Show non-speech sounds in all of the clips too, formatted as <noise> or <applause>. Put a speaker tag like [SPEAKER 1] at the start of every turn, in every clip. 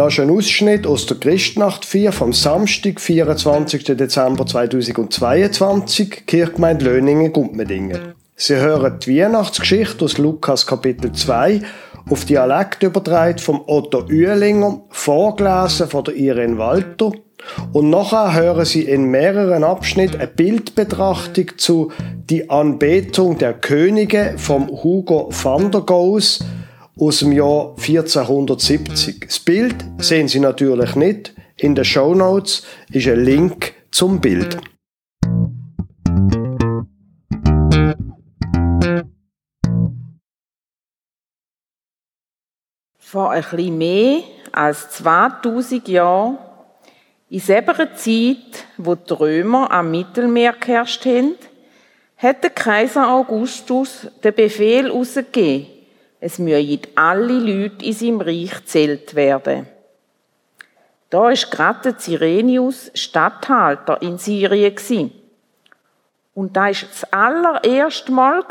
[SPEAKER 1] Das ist ein Ausschnitt aus der Christnacht 4 vom Samstag, 24. Dezember 2022, Kirchgemeinde Löningen, Gumpmedingen. Sie hören die Weihnachtsgeschichte aus Lukas Kapitel 2 auf Dialekt übertragen vom Otto Uehlinger, vorgelesen von der Irene Walter. Und nachher hören Sie in mehreren Abschnitten eine Bildbetrachtung zu Die Anbetung der Könige vom Hugo van der Goes aus dem Jahr 1470. Das Bild sehen Sie natürlich nicht. In den Show Notes ist ein Link zum Bild.
[SPEAKER 2] Vor ein bisschen mehr als 2000 Jahren, in selber Zeit, wo die Römer am Mittelmeer geherrscht haben, hat der Kaiser Augustus den Befehl herausgegeben, es müssen alle Leute in seinem Reich zählt werden. Da war gerade Cyrenius Statthalter in Syrien. Und da war das allererste Mal,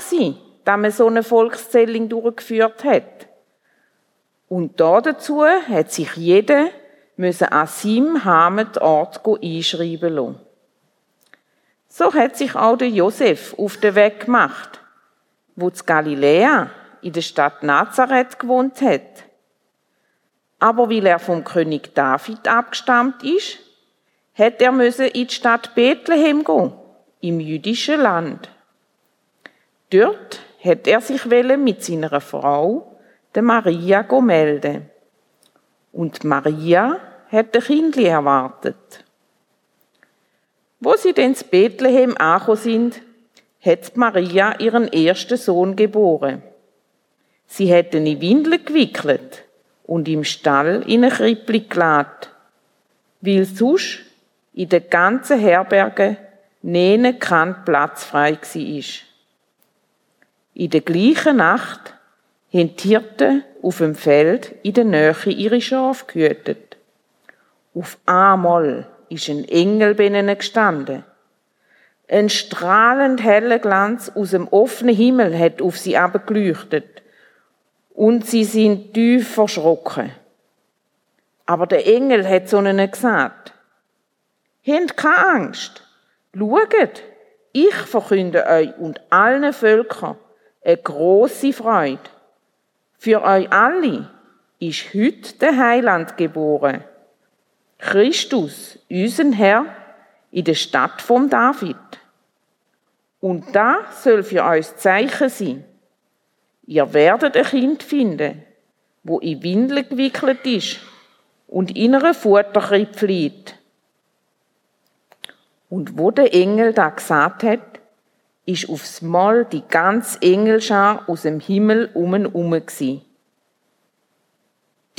[SPEAKER 2] dass man so eine Volkszählung durchgeführt hat. Und da dazu hat sich jeder müssen an seinem Heimatort einschreiben lassen. So hat sich auch der Josef auf den Weg gemacht, wo zu Galiläa in der Stadt Nazareth gewohnt hat. Aber weil er vom König David abgestammt ist, hat er müssen in die Stadt Bethlehem gehen, im jüdischen Land. Dort hat er sich mit seiner Frau, der Maria, melden. Und Maria hat ein Kind erwartet. Wo sie denn zu Bethlehem angekommen sind, hat Maria ihren ersten Sohn geboren. Sie hätten in Windeln gewickelt und im Stall in eine Krippli geladen, weil sonst in der ganzen Herberge nene kein Platz frei war. In der gleichen Nacht haben die Hirten auf dem Feld in der Nähe ihre Schafe gehütet. Auf einmal ist ein Engel bei ihnen gestanden. Ein strahlend heller Glanz aus dem offenen Himmel hat auf sie abgeleuchtet und sie sind tief verschrocken. Aber der Engel hat zu ihnen gesagt, Habt keine Angst. Schaut, ich verkünde euch und allen Völkern eine große Freude. Für euch alle ist heute der Heiland geboren. Christus, unser Herr, in der Stadt von David. Und da soll für euch das Zeichen sein. Ihr werdet ein Kind finden, wo in Windeln gewickelt ist und in einer Futterkrippe liegt. Und wo der Engel da gesagt hat, ist aufs Mal die ganze Engelschar aus dem Himmel um und um gsi.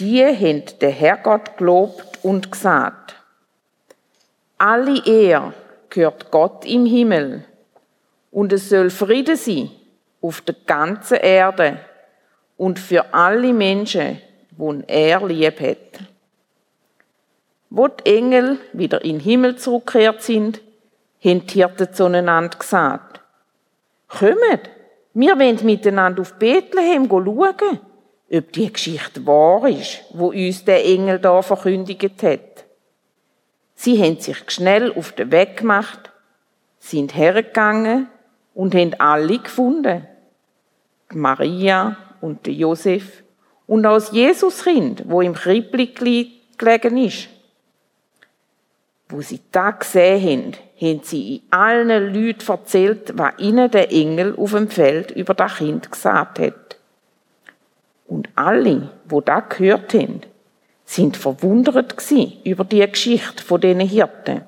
[SPEAKER 2] Die haben der Herrgott gelobt und gesagt, alle Ehr gehört Gott im Himmel und es soll Friede sein auf der ganzen Erde und für alle Menschen, die er lieb hat. Wo die Engel wieder in den Himmel zurückgekehrt sind, haben die Hirten zueinander gesagt, Kommt, wir wollen miteinander auf Bethlehem schauen, ob die Geschichte wahr ist, wo uns der Engel da verkündigt hat. Sie haben sich schnell auf den Weg gemacht, sind hergegangen und haben alle gefunden. Maria und Josef und auch das Jesuskind, wo im Krippli gelegen ist. Wo sie da gesehen haben, haben sie in allen Leuten erzählt, was ihnen der Engel auf dem Feld über das Kind gesagt hat. Und alle, wo da gehört haben, sind verwundert über die Geschichte von diesen Hirten.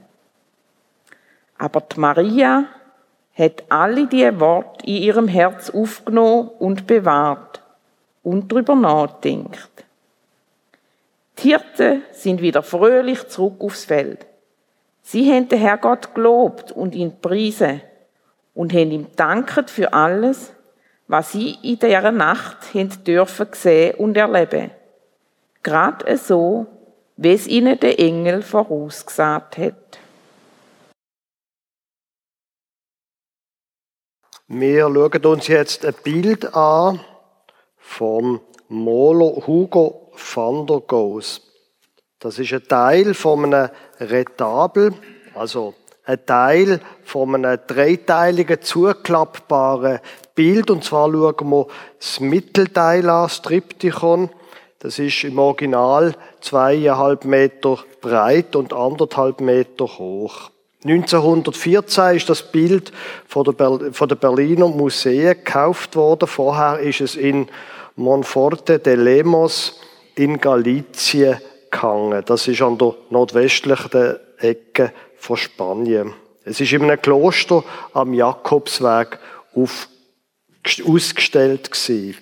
[SPEAKER 2] Aber die Maria hat alle die Worte in ihrem Herz aufgenommen und bewahrt und darüber nachdenkt. Die Hirten sind wieder fröhlich zurück aufs Feld. Sie haben den Herrgott gelobt und ihn priesen und haben ihm danket für alles, was sie in dieser Nacht haben dürfen sehen und erleben. Gerade so, wie es ihnen der Engel vorausgesagt hat.
[SPEAKER 1] Wir schauen uns jetzt ein Bild an vom Maler Hugo van der Goes. Das ist ein Teil von einem Retabel, also ein Teil von einem dreiteiligen, zuklappbaren Bild. Und zwar schauen wir das Mittelteil an, das Triptychon. Das ist im Original zweieinhalb Meter breit und anderthalb Meter hoch. 1914 ist das Bild von der Berliner Museen gekauft worden. Vorher ist es in Monforte de Lemos in Galizien gehangen. Das ist an der nordwestlichen Ecke von Spanien. Es ist in einem Kloster am Jakobsweg auf, ausgestellt gewesen.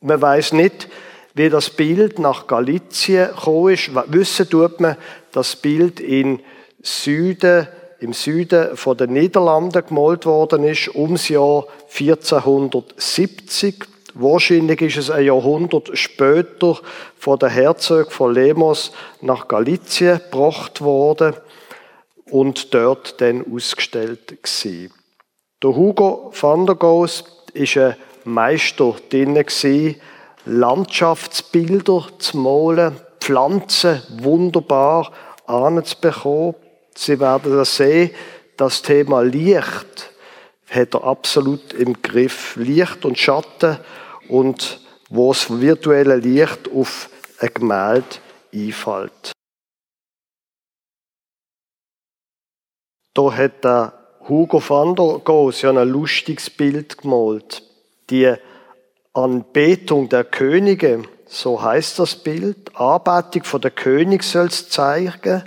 [SPEAKER 1] Man weiß nicht, wie das Bild nach Galizien gekommen ist. Wissen tut man, das Bild in Süden, im Süden von den Niederlanden gemalt worden ist, ums Jahr 1470. Wahrscheinlich ist es ein Jahrhundert später von der Herzog von Lemos nach Galizien gebracht worden und dort dann ausgestellt gewesen. Der Hugo van der Goes ist ein Meister drin Landschaftsbilder zu malen, Pflanzen wunderbar anzubekommen. Sie werden das sehen, das Thema Licht hat er absolut im Griff. Licht und Schatten und wo das virtuelle Licht auf ein Gemälde einfällt. Da hat der Hugo van der Goes ja ein lustiges Bild gemalt. Die Anbetung der Könige, so heißt das Bild. Anbetung von der König soll es zeigen.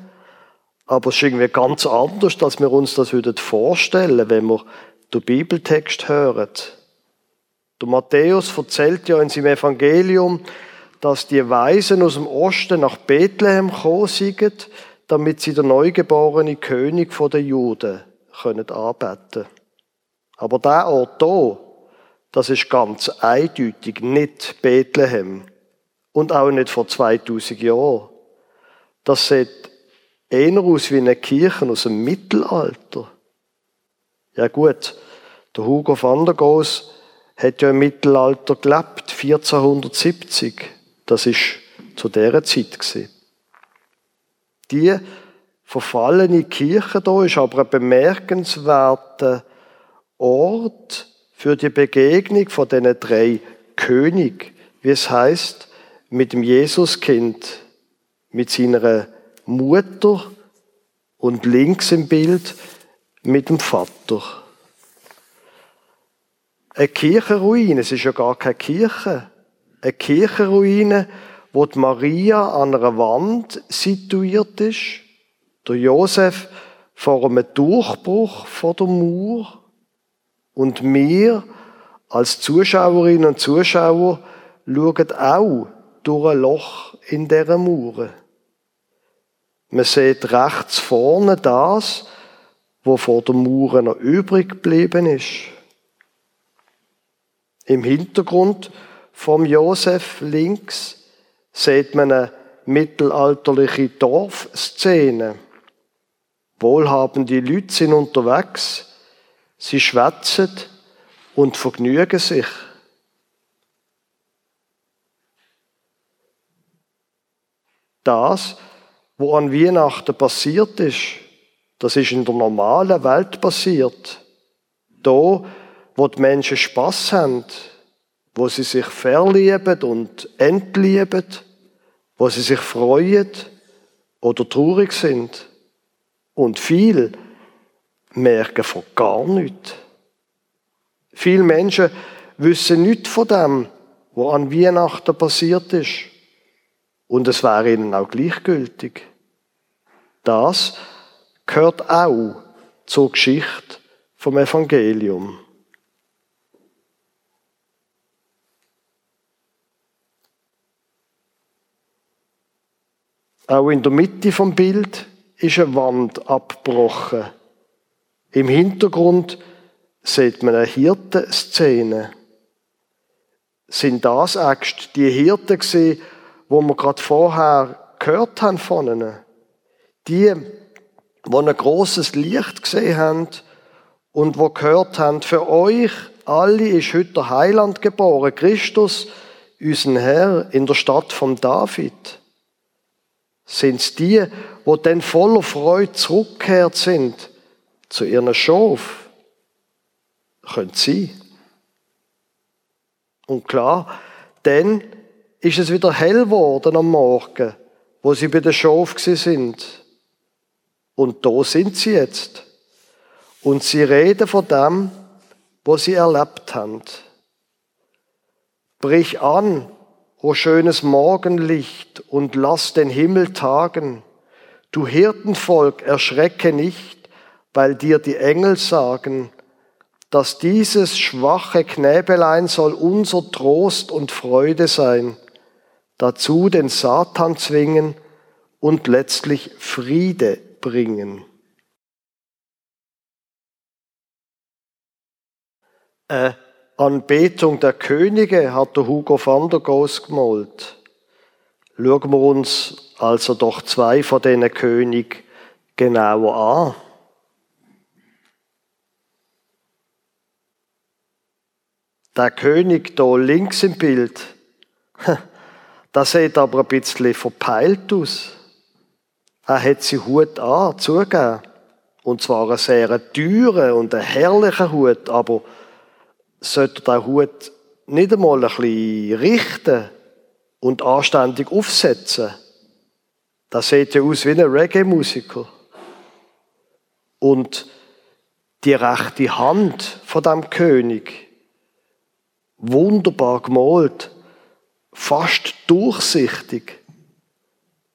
[SPEAKER 1] Aber es ist irgendwie ganz anders, als wir uns das vorstellen wenn wir den Bibeltext hören. Der Matthäus erzählt ja in seinem Evangelium, dass die Weisen aus dem Osten nach Bethlehem gekommen sind, damit sie der neugeborene König der Juden können anbeten Aber der Ort hier, das ist ganz eindeutig nicht Bethlehem. Und auch nicht vor 2000 Jahren. Das sieht eher aus wie eine Kirche aus dem Mittelalter. Ja gut, der Hugo van der Goes hat ja im Mittelalter gelebt, 1470. Das ist zu dieser Zeit. Die verfallene Kirche da ist aber ein bemerkenswerter Ort für die Begegnung von diesen drei König, wie es heißt, mit dem Jesuskind, mit seiner Mutter und links im Bild mit dem Vater. Eine Kirchenruine, es ist ja gar keine Kirche, eine Kirchenruine, wo die Maria an einer Wand situiert ist, der Josef vor einem Durchbruch vor der Mauer und wir als Zuschauerinnen und Zuschauer schauen auch durch ein Loch in dieser Mauer. Man sieht rechts vorne das, wo vor der Mauer noch übrig geblieben ist. Im Hintergrund vom Josef links sieht man eine mittelalterliche Dorfszene. Wohlhabende Leute sind unterwegs, sie schwätzen und vergnügen sich. Das, was an Weihnachten passiert ist, das ist in der normalen Welt passiert. Da, wo die Menschen Spaß haben, wo sie sich verlieben und entlieben, wo sie sich freuen oder traurig sind. Und viel merken von gar nichts. Viele Menschen wissen nichts von dem, was an Weihnachten passiert ist. Und es wäre ihnen auch gleichgültig. Das gehört auch zur Geschichte vom Evangelium. Auch in der Mitte vom Bild ist eine Wand abgebrochen. Im Hintergrund sieht man eine Hirtenszene. Sind das echt die Hirten gesehen, wo wir gerade vorher gehört haben von ihnen? Die, die ein großes Licht gesehen haben und wo gehört haben, für euch alle ist heute der Heiland geboren, Christus, unser Herr, in der Stadt von David. Sind es die, wo dann voller Freude zurückgekehrt sind zu ihren Schof? Könnte sein. Und klar, dann ist es wieder hell geworden am Morgen, wo sie bei der Schof sind. Und da sind sie jetzt. Und sie reden von dem, was sie erlebt haben. Brich an, o schönes Morgenlicht, und lass den Himmel tagen. Du Hirtenvolk, erschrecke nicht, weil dir die Engel sagen, dass dieses schwache Knäbelein soll unser Trost und Freude sein, dazu den Satan zwingen und letztlich Friede bringen. Eine Anbetung der Könige hat der Hugo van der Goes gemalt. Schauen wir uns also doch zwei von diesen Königen genauer an. Der König da links im Bild, <laughs> der sieht aber ein bisschen verpeilt aus. Er hat sie Hut an, zugegeben. Und zwar einen sehr teuren und einen herrlichen Hut, aber sollte der Hut nicht einmal ein bisschen richten und anständig aufsetzen. Das sieht ja aus wie ein Reggae-Musiker. Und die rechte Hand von dem König, wunderbar gemalt, fast durchsichtig.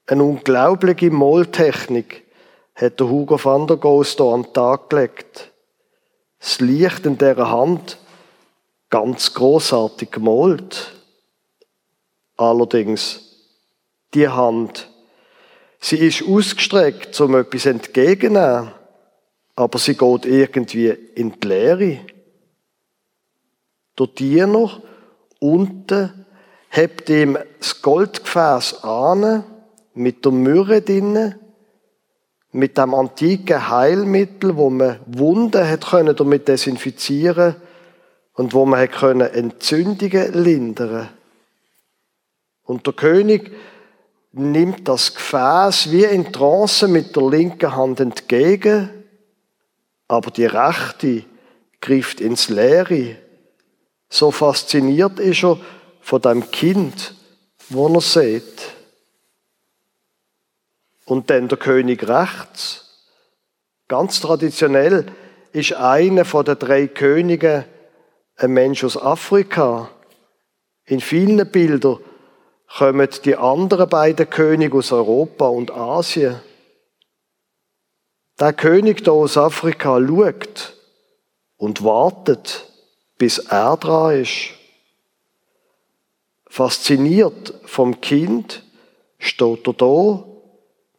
[SPEAKER 1] Eine unglaubliche Maltechnik hat der Hugo van der Goes hier an den Tag gelegt. Das Licht in dieser Hand ganz großartig gemalt. Allerdings, die Hand, sie ist ausgestreckt, um etwas entgegenzunehmen, aber sie geht irgendwie in die Leere. Der Diener unten hebt ihm das Goldgefäß an, mit der Myrrhe drinnen, mit dem antiken Heilmittel, wo man Wunden hat können damit desinfizieren und wo man hat können Entzündungen lindern. Und der König nimmt das Gefäß wie in Trance mit der linken Hand entgegen, aber die rechte greift ins Leere. So fasziniert ist er von dem Kind, wo er sieht. Und dann der König rechts. Ganz traditionell ist einer von den drei Königen ein Mensch aus Afrika. In vielen Bildern kommen die anderen beiden Könige aus Europa und Asien. Der König da aus Afrika schaut und wartet, bis er dran ist. Fasziniert vom Kind steht er da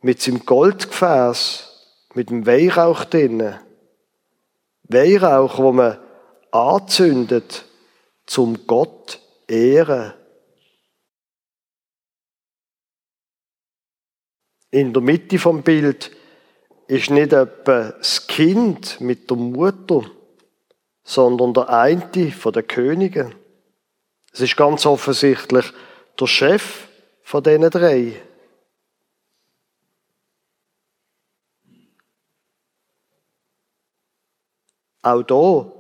[SPEAKER 1] mit seinem Goldgefäß, mit dem Weihrauch drinnen. Weihrauch, wo man anzündet, zum Gott ehren. In der Mitte vom Bild ist nicht etwa das Kind mit der Mutter, sondern der eine von den Königen. Es ist ganz offensichtlich der Chef von diesen drei. Auch da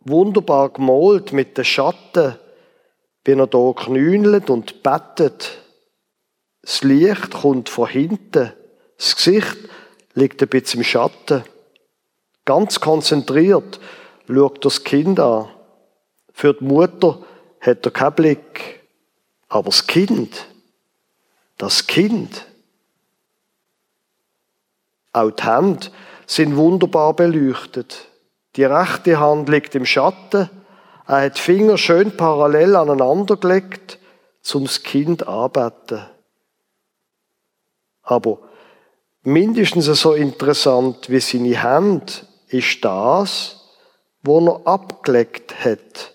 [SPEAKER 1] wunderbar gemalt mit den Schatten, wie er da knünelt und bettet. Das Licht kommt von hinten. Das Gesicht liegt ein bisschen im Schatten. Ganz konzentriert schaut das Kind an. Für die Mutter hat er keinen Blick. Aber das Kind, das Kind, auch die Hände sind wunderbar beleuchtet. Die rechte Hand liegt im Schatten. Er hat die Finger schön parallel aneinander gelegt, zum das Kind anbeten. Aber mindestens so interessant wie seine Hand ist das, wo er abgelegt hat,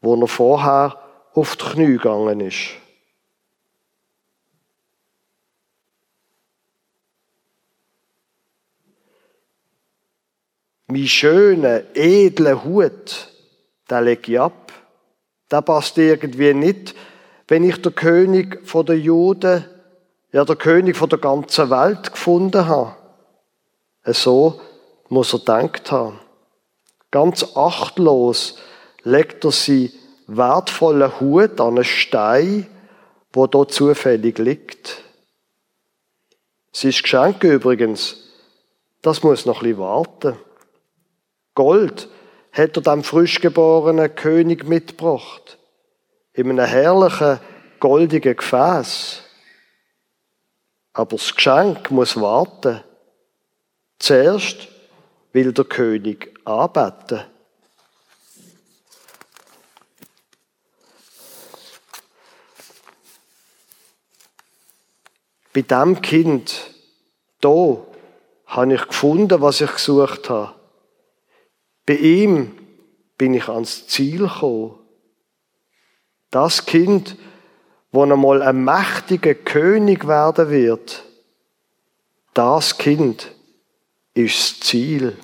[SPEAKER 1] wo er vorher auf die Knie gegangen ist. Mein schöner, edler Hut, den lege ich ab. Der passt irgendwie nicht, wenn ich der König von der Juden ja der König von der ganzen Welt gefunden haben. So muss er denkt haben. Ganz achtlos legt er sie wertvollen Hut an einen Stein, wo dort zufällig liegt. Sie ist Geschenk übrigens. Das muss noch ein bisschen warten. Gold hat er dem frisch geborenen König mitgebracht. In einem herrlichen, goldigen Gefäß. Aber das Geschenk muss warten. Zuerst will der König anbeten. Bei dem Kind, da, habe ich gefunden, was ich gesucht habe. Bei ihm bin ich ans Ziel gekommen. Das Kind, wo einmal ein mächtiger König werden wird, das Kind ist das Ziel.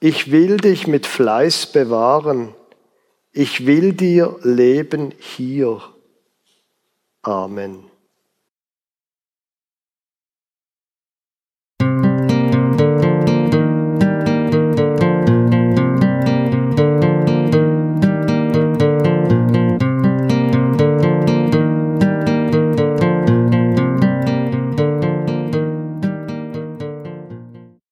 [SPEAKER 1] Ich will dich mit Fleiß bewahren. Ich will dir leben hier. Amen.